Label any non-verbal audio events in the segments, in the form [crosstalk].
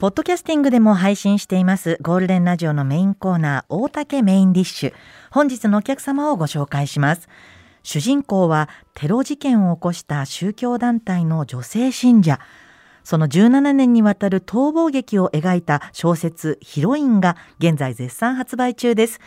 ポッドキャスティングでも配信しています。ゴールデンラジオのメインコーナー大竹メインディッシュ。本日のお客様をご紹介します。主人公はテロ事件を起こした宗教団体の女性信者。その17年にわたる逃亡劇を描いた小説ヒロインが現在絶賛発売中です。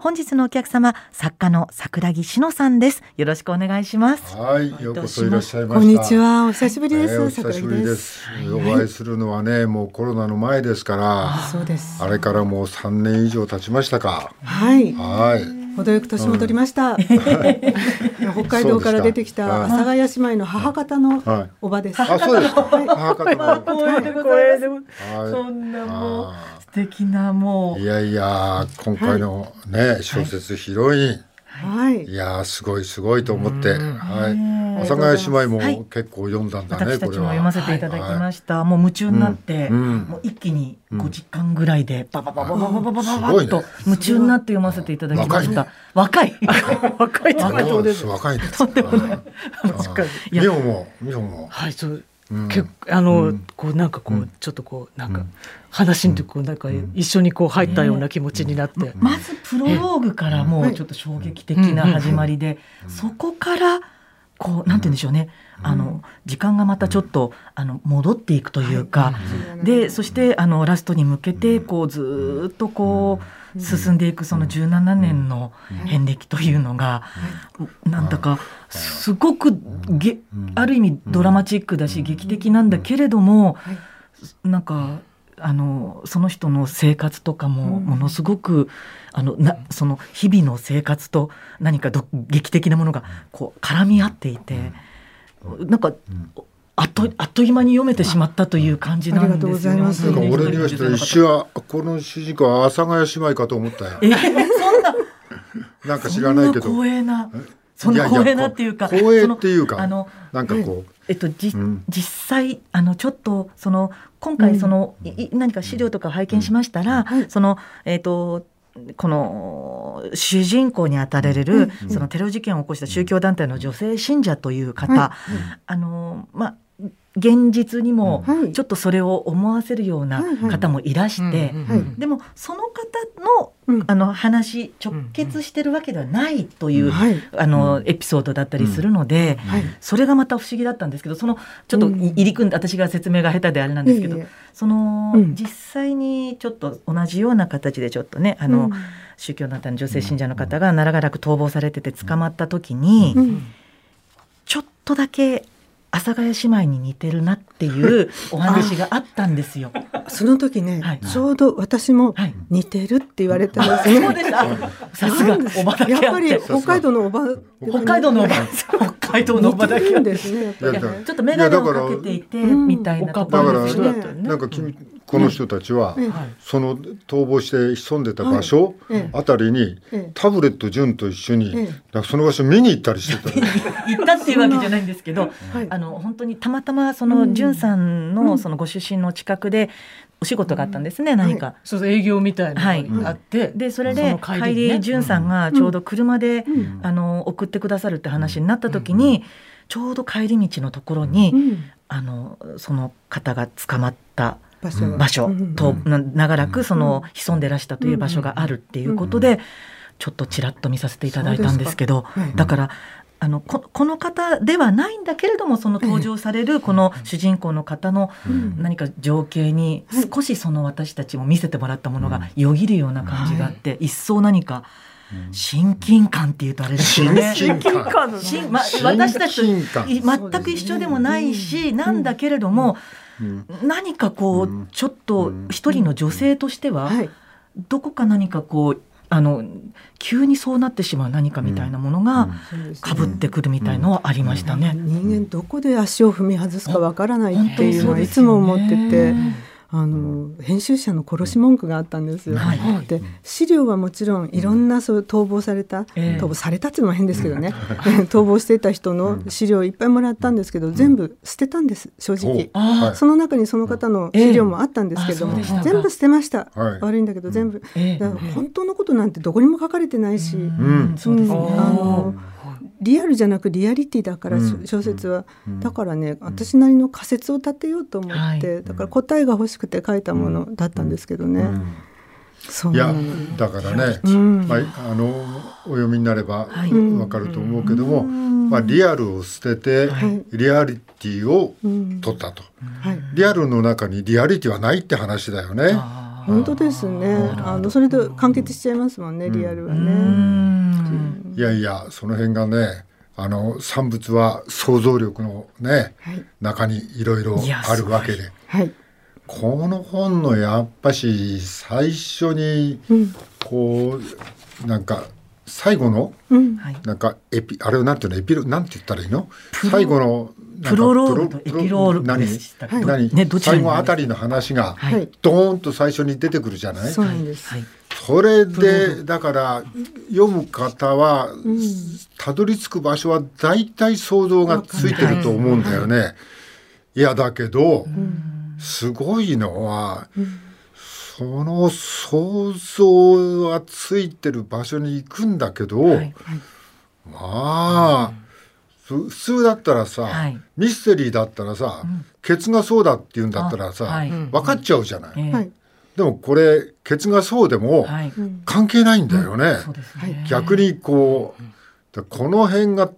本日のお客様作家の桜木志乃さんです。よろしくお願いします。はいようこそいらっしゃいまこんにちは。お久しぶりです、えー、お久しぶりです。お会いするのはねもうコロナの前ですからそうです。あれからもう3年以上経ちましたか。はい。はい程よく年戻りました、うん、[laughs] 北海道から出てきた阿佐ヶ谷姉妹の母方のおばです、はい、あそうですか、はい、母方の。光栄でございます、そんなもう素敵なもう。いやいや今回のね、小説ヒロイン、はい、い。やすごいすごいと思って、はい。阿佐ヶ谷姉妹も結構読んだんだね、私たちも読ませていただきました、もう夢中になって、もう一気に5時間ぐらいでババババババババババと夢中になって読ませていただきました。若い若い若いです若いです。とんでもない。美穂も美穂もはいそう結構あの、こうなんかこう、ちょっとこうなんか、話にこうなんか一緒にこう入ったような気持ちになって、まずプロローグからもうちょっと衝撃的な始まりで、そこからこうなんて言うんでしょうね、あの時間がまたちょっとあの戻っていくというか、でそしてあのラストに向けてこうずっとこう進んでいくその17年の遍歴というのが、なんだかすごくげある意味ドラマチックだし劇的なんだけれども、なんかあのその人の生活とかもものすごく、あのなその日々の生活と何か劇的なものがこう絡み合っていて、なんか。あっとあっという間に読めてしまったという感じなんですよ、ね。なんか俺にはして一瞬はこの主人公は阿佐ヶ谷姉妹かと思ったよ。えー、そんな [laughs] なんか知らないけど。光栄な。そんな光栄なっていうか。光栄っていうか。あのなんかこう。えっと、じ、うん、実際あのちょっとその今回その、うん、何か資料とか拝見しましたら、うん、そのえっとこの主人公にあたられる、そのテロ事件を起こした宗教団体の女性信者という方、あのまあ現実にもちょっとそれを思わせるような方もいらして、でもその方のあの話直結してるわけではないという、あのエピソードだったりするので、それがまた不思議だったんですけどそのちょっと入り組んで私が説明が下手であれなんですけど、その、実際にちょっと同じような形でちょっとねあの、宗教団体の女性信者の方が長らく逃亡されてて捕まった時に、ちょっとだけ阿佐ヶ谷姉妹に似てるなっていうお話があったんですよ。その時ね、はい、ちょうど私も似てるって言われたんですね。そうでした。さすがおばだけやっぱり北海道のおば北海道のおば北海道のおば。だけですね。ちょっと眼鏡をかけていてみたいなところですね。なんか君この人たちは、その逃亡して潜んでた場所あたりに、タブレット純と一緒に、その場所見に行ったりしてた。[laughs] 行ったっていうわけじゃないんですけど、あの本当にたまたまその純さんのそのご出身の近くでお仕事があったんですね、何か。そう営業みたいなのがあって、でそれで帰り純さんがちょうど車で、あの送ってくださるって話になった時に、ちょうど帰り道のところに、あのその方が捕まった。場所と長らくその潜んでらしたという場所があるっていうことでちょっとちらっと見させていただいたんですけどだからあのここの方ではないんだけれどもその登場されるこの主人公の方の何か情景に少しその私たちも見せてもらったものがよぎるような感じがあって一層何か。親近感っていうとあれですよね。親近感。ま、私たちと全く一緒でもないし、なんだけれども、何かこう、ちょっと一人の女性としては、どこか何かこうあの急にそうなってしまう何かみたいなものがかぶってくるみたいのはありましたね。人間どこで足を踏み外すかわからないっていうのはいつも思ってて。あの編集者の殺し文句があったんですよ。はい、で資料はもちろんいろんなそう逃亡された、えー、逃亡されたっていうのも変ですけどね、[laughs] 逃亡していた人の資料いっぱいもらったんですけど、全部捨てたんです正直。その中にその方の資料もあったんですけども、えー、全部捨てました、はい、悪いんだけど全部、えー、本当のことなんてどこにも書かれてないし、うん、そうですね、あのリアルじゃなくリアリティだから、小説は、だからね私なりの仮説を立てようと思って、だから答えが欲しくて書いたものだったんですけどね。いやだからね、うん、まあ、あのお読みになればわかると思うけども、まあ、リアルを捨てて、リアリティを取ったと、リアルの中にリアリティはないって話だよね。本当ですね。あのそれと完結しちゃいますもんね、リアルはね。いやいや、その辺がね、あの産物は想像力のね、はい、中にいろいろあるわけで。はい。この本のやっぱし最初にこう、なんか最後の、なんかエピあれをなんていうのエピロなんて言ったらいいの？最後のプロロールとエピロール何？何、ね、最後あたりの話がドーンと最初に出てくるじゃない、そうなんです、それでだから読む方はたどり着く場所は大体想像がついてると思うんだよね。い。やだけど、すごいのは、その想像がついてる場所に行くんだけど、はい、まあ、普通だったらさ、はい、ミステリーだったらさ、うん、ケツがそうだって言うんだったらさ、はい、分かっちゃうじゃない。はい、でもこれケツがそうでも関係ないんだよね。逆にこうこの辺が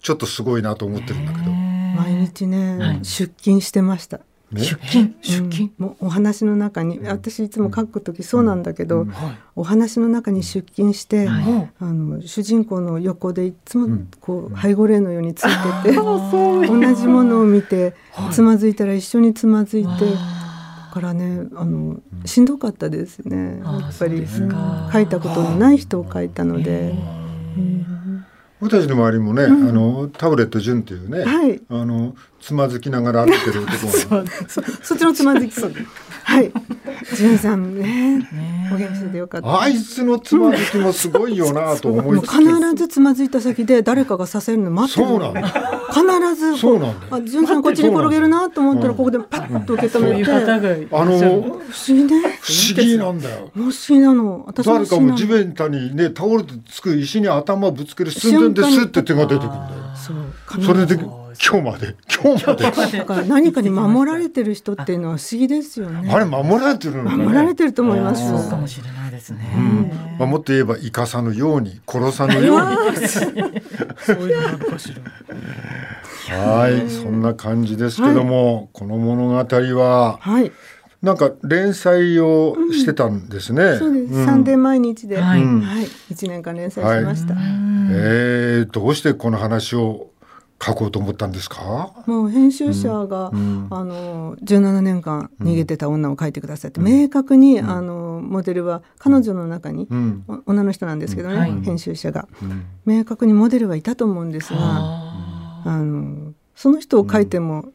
ちょっとすごいなと思ってるんだけど。毎日ね、出勤してました。出勤出勤、もうお話の中に私いつも書く時そうなんだけど、お話の中に出勤して、あの主人公の横でいつもこう背後霊のようについてて、同じものを見てつまずいたら一緒につまずいて。からねあのしんどかったですね。やっぱり、書いたことのない人を書いたので。僕たちの周りもね、あのタブレット順っていうね、はい、あのつまずきながら歩いてる男が [laughs] そそっちのつまずきはい。じゅんさんね、お元気でよかった。あいつのつまずきもすごいよなと思い必ずつまずいた先で誰かがさせるの待ってるそうなんだ。必ず。そうなんだ。あ、じゅんさんこっちに転げるなと思ったらここでパッと受け止めて。あの不思議ね。不思議なんだよ。不思議なの。私誰かも地面にね倒れてつく石に頭ぶつける寸前ですって手が出てくるんだよ。そう。それで。[laughs] 今日まで今日まで。だから何かに守られてる人っていうのは不思議ですよね。あれ守られてるの、ね、守られてると思いますそうかもしれないですね、うん。まあ、もっと言えば生かさぬように殺さぬように。そういうのかしら。はい。そんな感じですけども、はい、この物語は、はい。なんか連載をしてたんですね。うん、そうです。サ、ンデー毎日で、はい、はい、一年間連載しました。はい、えー、どうしてこの話を書こうと思ったんですか？もう編集者が、うん。あの17年間逃げてた女を書いてくださって、うん、明確に、あのモデルは彼女の中に、女の人なんですけどね、はい、編集者が、明確にモデルはいたと思うんですが、あのその人を書いても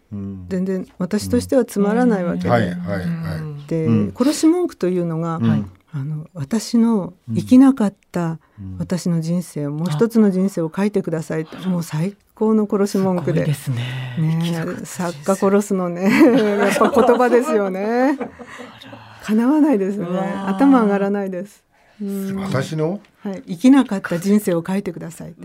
全然私としてはつまらないわけで、で殺し文句というのが、あの私の生きなかった私の人生を、もう一つの人生を書いてくださいともう最高の殺し文句で。ですね。ね作家殺すのね。[laughs] やっぱ言葉ですよね。叶わないですね。頭上がらないです私の、はい、生きなかった人生を書いてください。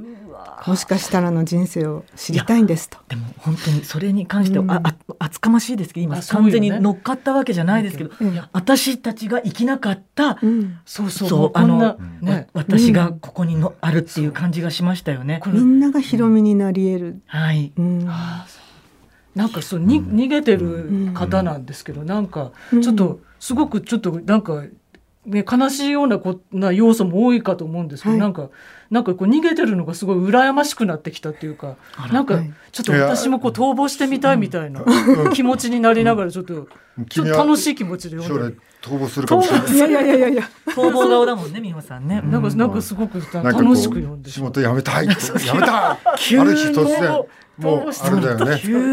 もしかしたらの人生を知りたいんですと。でも本当にそれに関しては、うん、あ厚かましいですけど今完全に乗っかったわけじゃないですけど、ね、私たちが生きなかった、うん、そうそうあの、ね、私がここにのあるっていう感じがしましたよね、みんながヒロミになり得る、はい、なんかそうに逃げてる方なんですけど、なんかちょっとすごくちょっとなんかね、悲しいようなこな要素も多いかと思うんですけど、はい、なんかなんかこう逃げてるのがすごい羨ましくなってきたっていうかなんかちょっと私もこう逃亡してみたいみたいな [laughs] 気持ちになりながらちょっと,、ちょっと楽しい気持ちで読んで。逃亡するかもしれない。いやいやいやいや逃亡顔だもんね、美穂さんね。なんかなんかすごく楽しく読んで。仕事辞めたい。[laughs] 辞めたい。[laughs] ある日突然もうあれだよ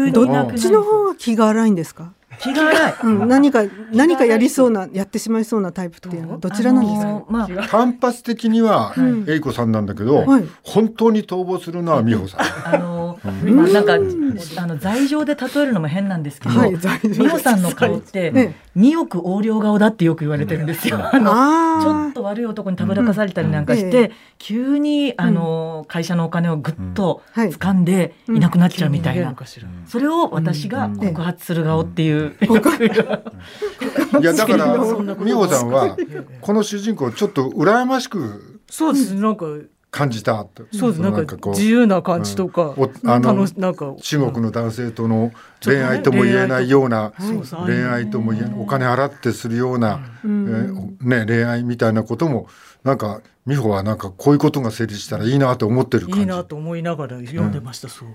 ね。どっちの方が気が荒いんですか？気が荒い、うん、何か何かやりそうなやってしまいそうなタイプっていうのはどちらなんですか、まあ、単発的には英子さんなんだけど、はい、本当に逃亡するのは美穂さん。あのまあなんかあの罪状で例えるのも変なんですけど、はい美穂さんの顔ってね二億横領顔だってよく言われてるんですよ。あのあちょっと悪い男にたぶらかされたりなんかして、急にあの会社のお金をぐっとはい。掴んでいなくなっちゃうみたいな、逃げるのかしらそれを私が告発する顔っていう、[laughs] いやだから美穂さんはこの主人公をちょっと羨ましく。そうですね。なんか感じたと。そうです。なんかこう自由な感じとか、おあの楽しなんか中国の男性との恋愛とも言えないような恋愛とも言えないお金払ってするような、えーね、恋愛みたいなこともなんか美穂はなんかこういうことが成立したらいいなと思ってる感じ。いいなと思いながら読んでました、そう。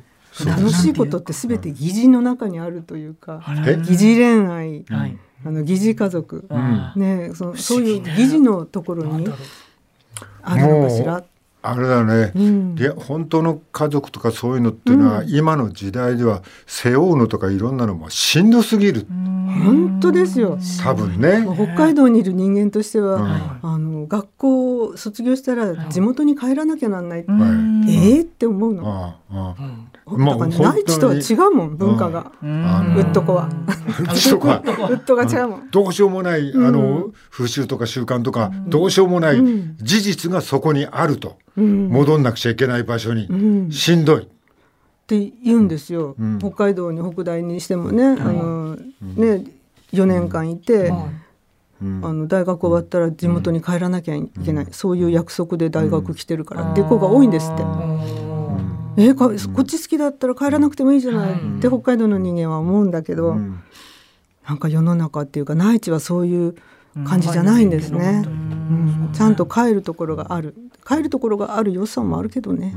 楽しいことってすべて疑似の中にあるというかえ疑似恋愛はい。あの疑似家族あねその不そういう疑似のところにあるのかしらあれだね、うん。いや本当の家族とかそういうのっていうのは、今の時代では背負うのとかいろんなのもしんどすぎる、本当ですよ。多分ね。まあ北海道にいる人間としては、うん。あの学校を卒業したら地元に帰らなきゃなんない、うん。ええって思うの、あああ。うんまあ内地とは違うもん文化が、あのウッドコは、ウッドが違うもん、どうしようもない、あの風習とか習慣とか、どうしようもないうん。事実がそこにあると、うん。戻んなくちゃいけない場所に、うん。しんどい。って言うんですよ、うん。北海道に北大にしてもね,、あのね4年間いて、あの大学終わったら地元に帰らなきゃいけない、そういう約束で大学来てるからっていう子が多いんですって。えこっち好きだったら帰らなくてもいいじゃない。って北海道の人間は思うんだけど、うん。なんか世の中っていうか内地はそういう感じじゃないんですね。うん。ちゃんと帰るところがある。帰るところがある良さもあるけどね。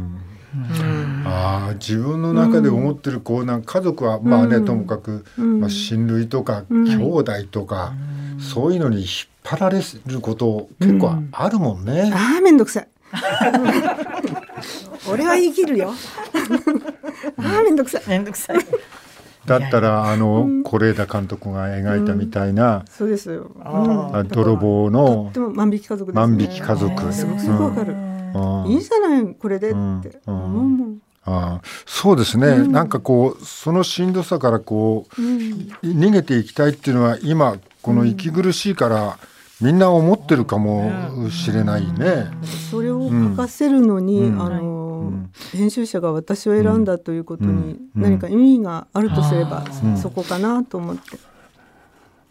ああ自分の中で思ってるこうなんか家族はまあね、ともかく、うん。まあ、親類とかうん。兄弟とか、そういうのに引っ張られること結構あるもんね。ああめんどくさい。[laughs] 俺は生きるよ。[laughs] ああめんどくさい。めんどくさい。だったらあの是枝監督が描いたみたいな、そうですよ。あ泥棒とのっても万引き家族ですね。万引き家族。すごくすごくわかる。うんいいじゃないこれでって。ああそうですね、なんかこうそのしんどさからこう、逃げていきたいっていうのは今この息苦しいから、みんな思ってるかもしれないね。それを書かせるのに、うん。あの、ん。編集者が私を選んだということにうん。何か意味があるとすれば、うん。そこかなと思って。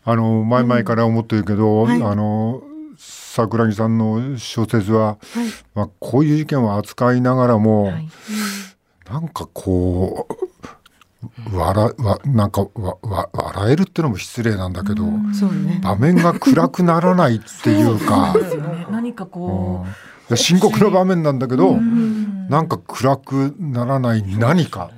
あの前々から思ってるけど、はい。あの桜木さんの小説は、はい。まあ、こういう事件を扱いながらも、はい。なんかこう笑わなんかわわ笑えるってのも失礼なんだけど、そうね。場面が暗くならないっていうか。ね。何かこうん。深刻な場面なんだけど、う、うん。なんか暗くならない何か。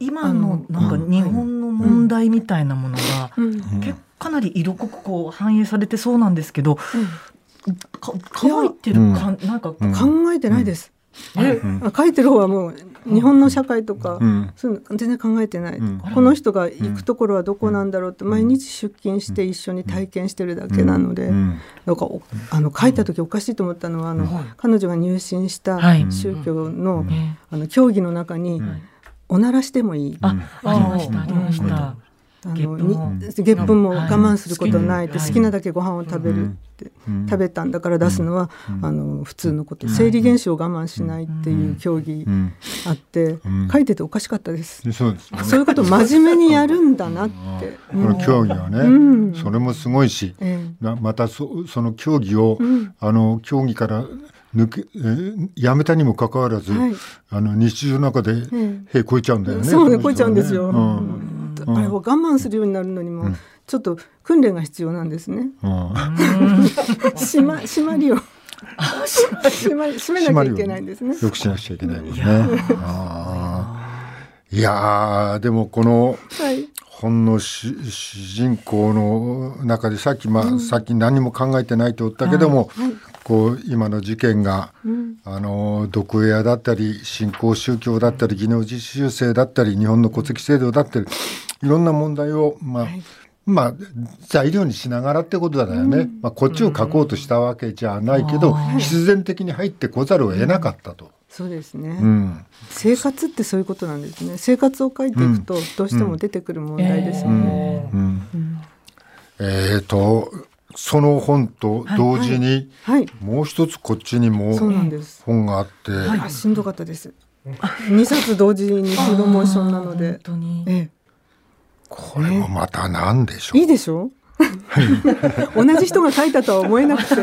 今のなんか日本の問題みたいなものがうん。結構かなり色濃くこう反映されてそうなんですけど、か乾いてるかなんか、うん。考えてないです。えあ書いてる方はもう日本の社会とか、うん。そういうの全然考えてない、うん。この人が行くところはどこなんだろうって毎日出勤して一緒に体験してるだけなので、うん。なんかおあの書いた時おかしいと思ったのはあの、彼女が入信したはい。宗教の,、ねあの教義の中に、おならしてもいい、あ、ありましたありました。あのゲップも。に月分も我慢することないって、はい好きなだけご飯を食べるって、うん。食べたんだから出すのは、あの普通のこと、生理現象を我慢しないっていう教義うん。あって、ん。書いてておかしかったです。でそういうことを真面目にやるんだなって。この競技はね、うん。それもすごいし、またそその競技を、ん。あの競技から抜け、えーやめたにもかかわらず、はい。あの日常の中でえ兵超えちゃうんだよね。そうね、の人はこいちゃうんですよ。うんうんあれを我慢するようになるのにも、ちょっと訓練が必要なんですね。うんしま、締まりを。締まり、締めなきゃいけないんですね。よくしなくちゃいけないもんね。いやーでもこのはい。本の主主人公の中でさっきまあ、さっき何も考えてないと言ったけども、こう今の事件が、あの毒親だったり新興宗教だったり技能実習生だったり日本の戸籍制度だったりいろんな問題をまあ、まあ材料にしながらってことだよね、まあ、こっちを書こうとしたわけじゃないけど、必然的に入ってこざるを得なかったと。そうですね、うん、生活ってそういうことなんですね。生活を書いていくとどうしても出てくる問題ですよね、えー、とその本と同時にはい。もう一つこっちにもそうなんです。本があって、あしんどかったです。二冊同時にプロモーションなの本で当に。えこれもまた何でしょえ、う、いいでしょ？[laughs] 同じ人が書いたとは思えなくて。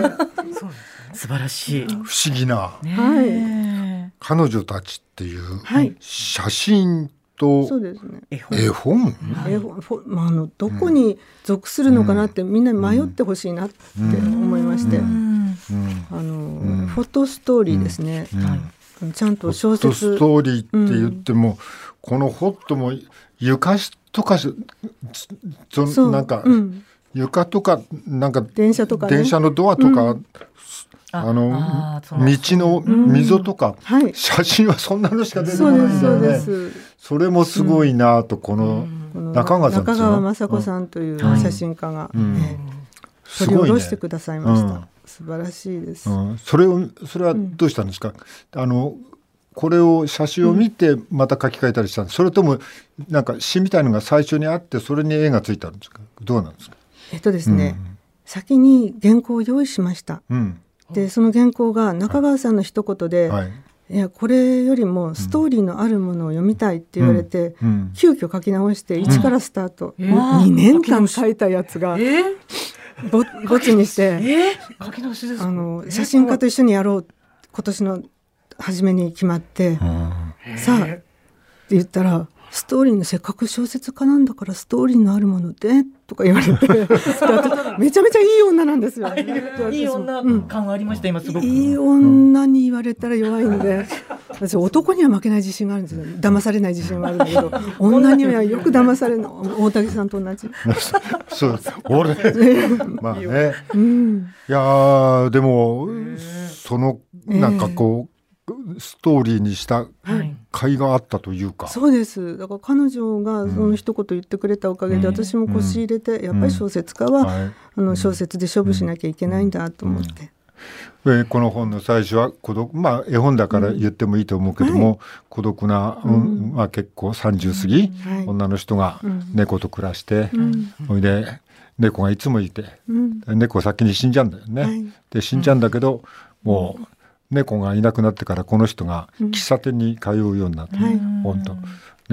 素晴らしい。不思議な。ね彼女たちっていうはい。写真とそうですね。え。絵本？絵本、まあ、あのどこに属するのかなってみんなに迷ってほしいなって思いまして、あのうん。フォトストーリーですね、うん。ちゃんと小説。ストーリーって言っても、このホットも床とかしそなんか、うん、床とかなんか電車とかね。電車のドアとか、うあの道の溝とか、はい。写真はそんなのしか出てこないんだよね。それもすごいなとこの、中川さん中川雅子さんといううん。写真家が、すごいね。取り下ろしてくださいました、うん。素晴らしいです、うん、それをそれはどうしたんですか、あのこれを写真を見てまた書き換えたりしたんです。それともなんか詩みたいのが最初にあってそれに絵がついたんですか？どうなんですか、えっとですね、先に原稿を用意しました。うんでその原稿が中川さんの一言で、はい。いやこれよりもストーリーのあるものを読みたいって言われて、うん急遽書き直して一からスタート、えー2年間書いたやつがえー、ぼボツにして。えー、書き直しですか？あの写真家と一緒にやろう今年の初めに決まって、うん。さあって言ったらストーリーのせっかく小説家なんだからストーリーのあるものでとか言われて。めちゃめちゃいい女なんですよ。いい女。うん。感がありました今すごく。いい女に言われたら弱いんで。私男には負けない自信があるんですよ。騙されない自信はあるんだけど。女にはよく騙されるの。大竹さんと同じ。そう。俺まあね。うん。いやーでもそのなんかこう、ストーリーにしたはい。甲斐があったというか、そうです。だから彼女がその一言言ってくれたおかげで、うん。私も腰入れて、やっぱり小説家は、はい。あの小説で勝負しなきゃいけないんだと思って、えーこの本の最初は孤独まあ絵本だから言ってもいいと思うけども、孤独な、うん。まあ、結構30過ぎ、はい。女の人がうん。猫と暮らして、うん。ほいで猫がいつもいてうん。猫先に死んじゃうんだよね。はい。で死んじゃうんだけど、もう猫がいなくなってからこの人が喫茶店に通うようになって、はい。本当。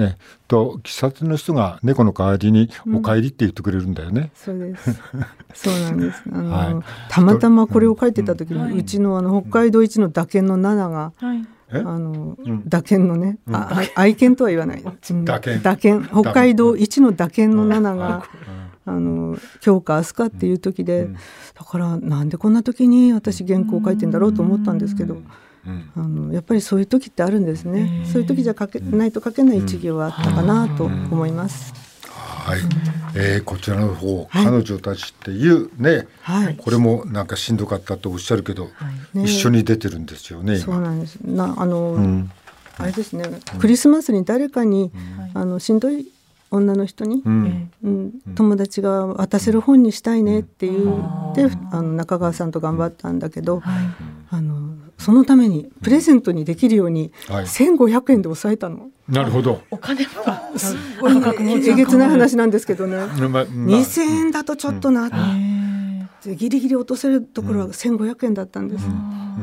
ね。と喫茶店の人が猫の代わりに「お帰り」って言ってくれるんだよね。そうです。[laughs] そうなんです。あの、はい。たまたまこれを書いてた時に、うんうちのあの北海道一の打犬のナナが、はい。え？あの、うん。打犬のね、ああ愛犬とは言わない。[laughs] うん。打犬打犬北海道一の打犬のナナうんが、あの今日か明日かっていう時で、うんだからなんでこんな時に私原稿を書いてんだろうと思ったんですけど。うんあのやっぱりそういう時ってあるんですね。そういう時じゃ書けないと書けない一行はあったかなと思います。はい、えーこちらの方、はい彼女たちっていうね、はい。これもなんかしんどかったとおっしゃるけど、ね一緒に出てるんですよね今。そうなんです。なあの、うんあれですね、クリスマスに誰かに、あのしんどい女の人に、うん。うん。友達が渡せる本にしたいねっていうで、あの中川さんと頑張ったんだけど、あのそのためにプレゼントにできるようにはい。1500円で抑えたの。なるほど。お金も。すごいえげつない話なんですけどね。ままあ。2000円だとちょっとな、えでギリギリ落とせるところは1500円だったんです。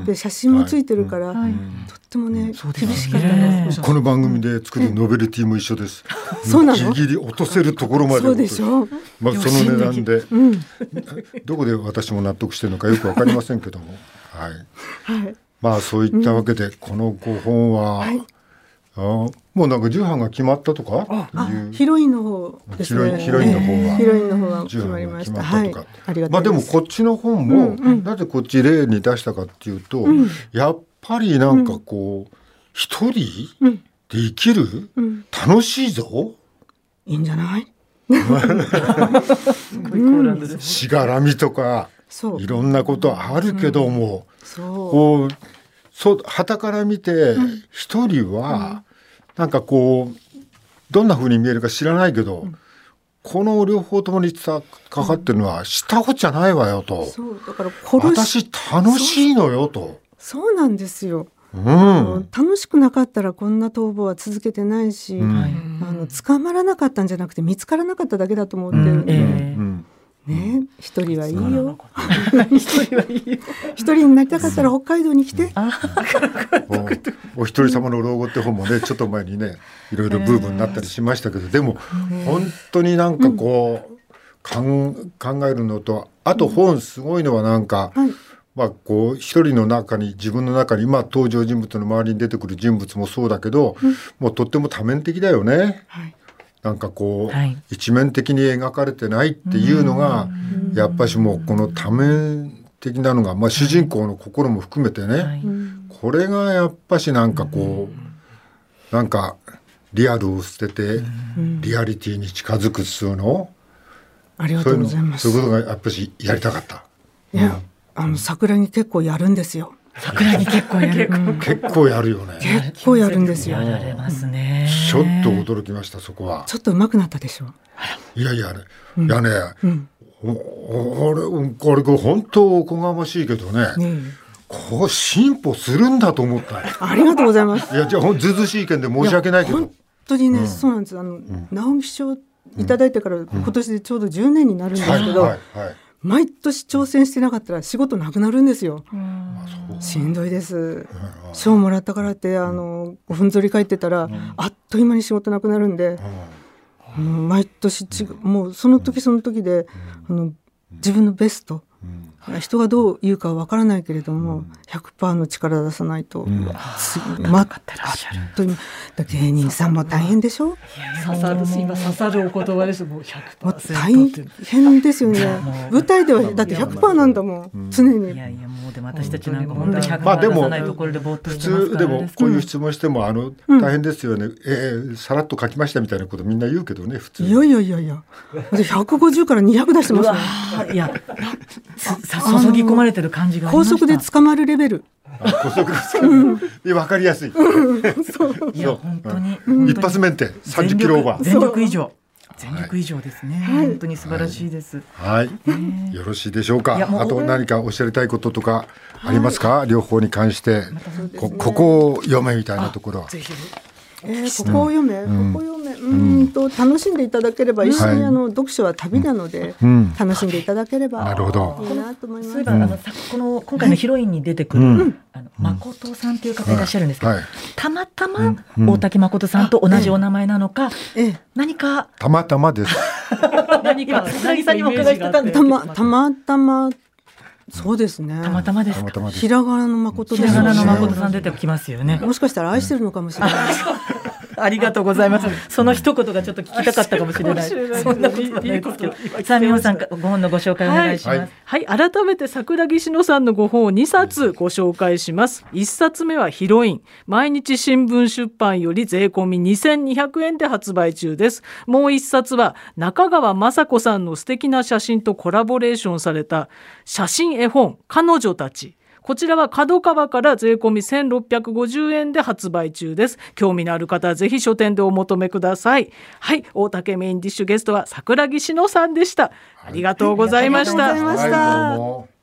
で写真もついてるから、はいとってもね、厳しかったです。この番組で作るノベルティも一緒です。[laughs] そうなの？ギリギリ落とせるところまで。そうでしょう。まあその値段で、うん。[laughs] どこで私も納得してるのかよくわかりませんけども、はい。[laughs] はい。まあそういったわけで、この5本は、はいあもうなんか重版が決まったとか？ってあいう。ヒロインの方ですね。ヒロインヒロインの方はヒロインの方が決まりました。はいまったとか。。ありがまあでもとうございます。こっちの本も、なぜこっち例に出したかっていうと、やっぱりなんかこう一人で生きる、ん楽しいぞいいんじゃない？[laughs] しがらみとかそういろんなことあるけども、そう。こうそう旗から見て一人はなんかこうどんな風に見えるか知らないけど、この両方ともにかかってるのはしたことじゃないわよと。そうだから殺し私楽しいのよと。そうなんですよ。うん、楽しくなかったらこんな逃亡は続けてないし、うん、あの捕まらなかったんじゃなくて見つからなかっただけだと思ってるんで。うんね一人はいいよ。一人はいいよ。一人になりたかったら北海道に来て。お一人様の老後って本もね、ちょっと前にね、いろいろブームになったりしましたけど、でも本当になんかこう、かん考えるのと、あと本すごいのはなんか。まあ、こう一人の中に自分の中に今登場人物の周りに出てくる人物もそうだけど、もうとっても多面的だよね。はいなんかこう、はい、一面的に描かれてないっていうのがやっぱしもうこの多面的なのが、まあ、主人公の心も含めてね、はい、これがやっぱしなんかこうなんかリアルを捨ててリアリティに近づくっつうの？ありがとうございます。そういうことがやっぱしやりたかった。いや、うん、あの桜に結構やるんですよ。桜に結構やる。結構やるよね。結構やるんですよ。やられますね。ちょっと驚きましたそこは。ちょっと上手くなったでしょう。いやいやね、いやね、俺これこれ本当おこがましいけどね。こう進歩するんだと思った。ありがとうございます。いやじゃあずずしい意見で申し訳ないけど。本当にね、そうなんです。あの、直木賞いただいてから今年でちょうど10年になるんですけど。毎年挑戦してなかったら仕事なくなるんですよ。しんどいです。賞もらったからってあのふんぞり返ってたら、あっという間に仕事なくなるんで、うん、毎年ちもうその時その時で、あの自分のベスト、人がどう言うかわからないけれども、うん、100%の力出さないと、うん、まかってらっしゃる。芸人さんも大変でしょ？刺さる今刺さるお言葉ですもう100%大変ですよね。舞台ではだって100%なんだもん、常に。いやいやもうでも私たちなんか本当に100%出さないところで普通でもこういう質問してもあの大変ですよね、えー、さらっと書きましたみたいなことみんな言うけどね普通。いやいやいやいや。150から200出してますいや注ぎ込まれてる感じが高速で捕まるレベル。高速でわかりやすい。いや本当に一発メンテ三十キロオーバー。全力以上。全力以上ですね、はい、本当に素晴らしいです。はい、よろしいでしょうか。あと何かおっしゃりたいこととかありますか、はい、両方に関して、こここを読めみたいなところは。ぜひ。えー、ここを読め、うん、ここ読め、うん。と楽しんでいただければ、一緒にあの読書は旅なので、楽しんでいただければなるほど。いいなと思います。そういえばあのこの今回のヒロインに出てくる、あの誠さんという方いらっしゃるんですけど、たまたま大竹誠さんと同じお名前なのか、何かたまたまです。[laughs] 何か渚さんにも伺いしてたんですたまたまたまそうですね。たまたまですひらがなの誠ひらがなの誠さん出てきますよね。もしかしたら愛してるのかもしれない。[laughs] ありがとうございます。その一言がちょっと聞きたかったかもしれない。そんなことないですけど。さあ、美穂さん、ご本のご紹介お願いします。はい、はい、改めて桜木志乃さんのご本を2冊ご紹介します。1冊目はヒロイン。毎日新聞出版より税込み2200円で発売中です。もう1冊は中川雅子さんの素敵な写真とコラボレーションされた写真絵本、彼女たち。こちらは角川から税込み1650円で発売中です。興味のある方はぜひ書店でお求めください。はい、大竹メインディッシュゲストは桜木志乃さんでした。ありがとうございました。ありがとうございました。